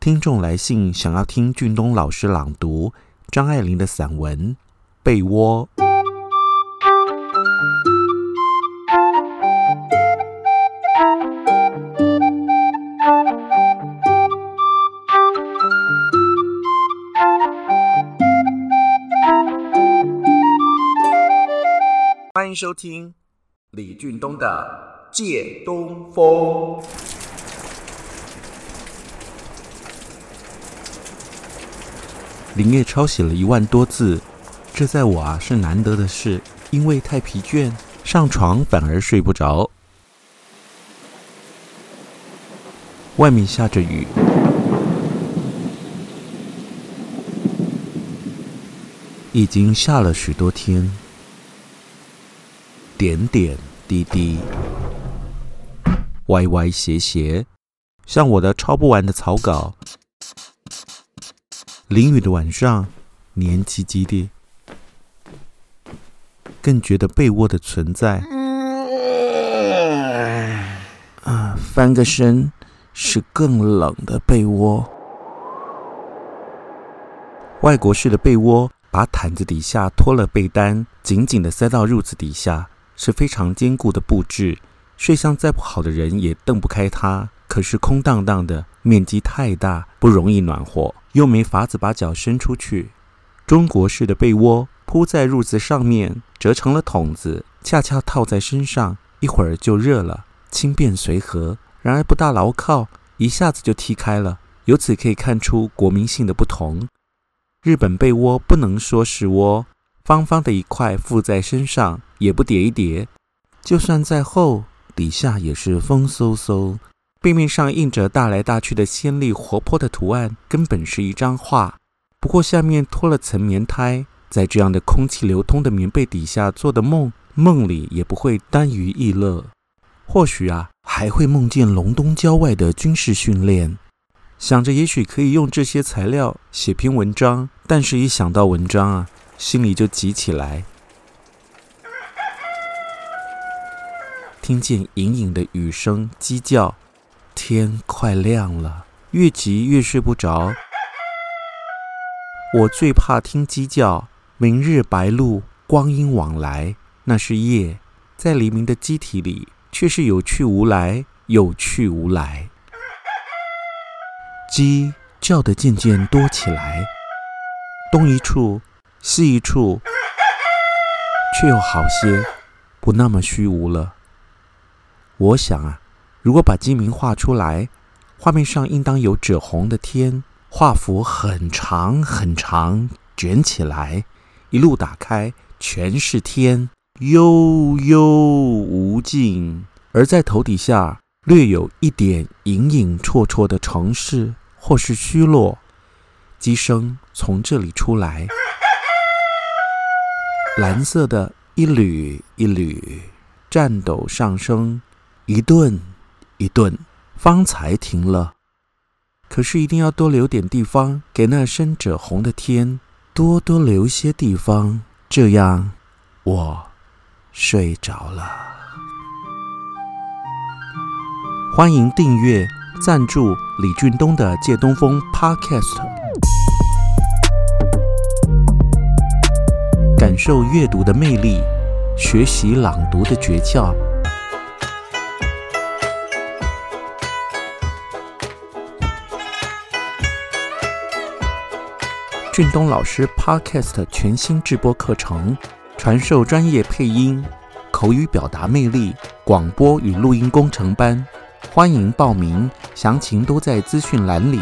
听众来信想要听俊东老师朗读张爱玲的散文《被窝》。欢迎收听李俊东的《借东风》。连夜抄写了一万多字，这在我啊是难得的事，因为太疲倦，上床反而睡不着。外面下着雨，已经下了许多天，点点滴滴，歪歪斜斜，像我的抄不完的草稿。淋雨的晚上，黏唧唧的，更觉得被窝的存在。啊，翻个身是更冷的被窝。外国式的被窝，把毯子底下脱了被单，紧紧的塞到褥子底下，是非常坚固的布置。睡相再不好的人也瞪不开它。可是空荡荡的，面积太大，不容易暖和。又没法子把脚伸出去。中国式的被窝铺在褥子上面，折成了筒子，恰恰套在身上，一会儿就热了，轻便随和。然而不大牢靠，一下子就踢开了。由此可以看出国民性的不同。日本被窝不能说是窝，方方的一块附在身上，也不叠一叠，就算再厚，底下也是风嗖嗖。背面上印着大来大去的鲜丽活泼的图案，根本是一张画。不过下面拖了层棉胎，在这样的空气流通的棉被底下做的梦，梦里也不会耽于逸乐。或许啊，还会梦见隆冬郊外的军事训练。想着也许可以用这些材料写篇文章，但是一想到文章啊，心里就急起来。听见隐隐的雨声鸡叫。天快亮了，越急越睡不着。我最怕听鸡叫，明日白露，光阴往来，那是夜，在黎明的机体里，却是有去无来，有去无来。鸡叫得渐渐多起来，东一处，西一处，却又好些，不那么虚无了。我想啊。如果把鸡鸣画出来，画面上应当有赭红的天，画幅很长很长，卷起来，一路打开，全是天，悠悠无尽。而在头底下，略有一点隐隐绰绰的城市，或是虚落。鸡声从这里出来，蓝色的一缕一缕，颤抖上升，一顿。一顿，方才停了。可是一定要多留点地方给那深赭红的天，多多留些地方，这样我睡着了。欢迎订阅、赞助李俊东的《借东风》Podcast，感受阅读的魅力，学习朗读的诀窍。俊东老师 Podcast 全新直播课程，传授专业配音、口语表达魅力、广播与录音工程班，欢迎报名，详情都在资讯栏里。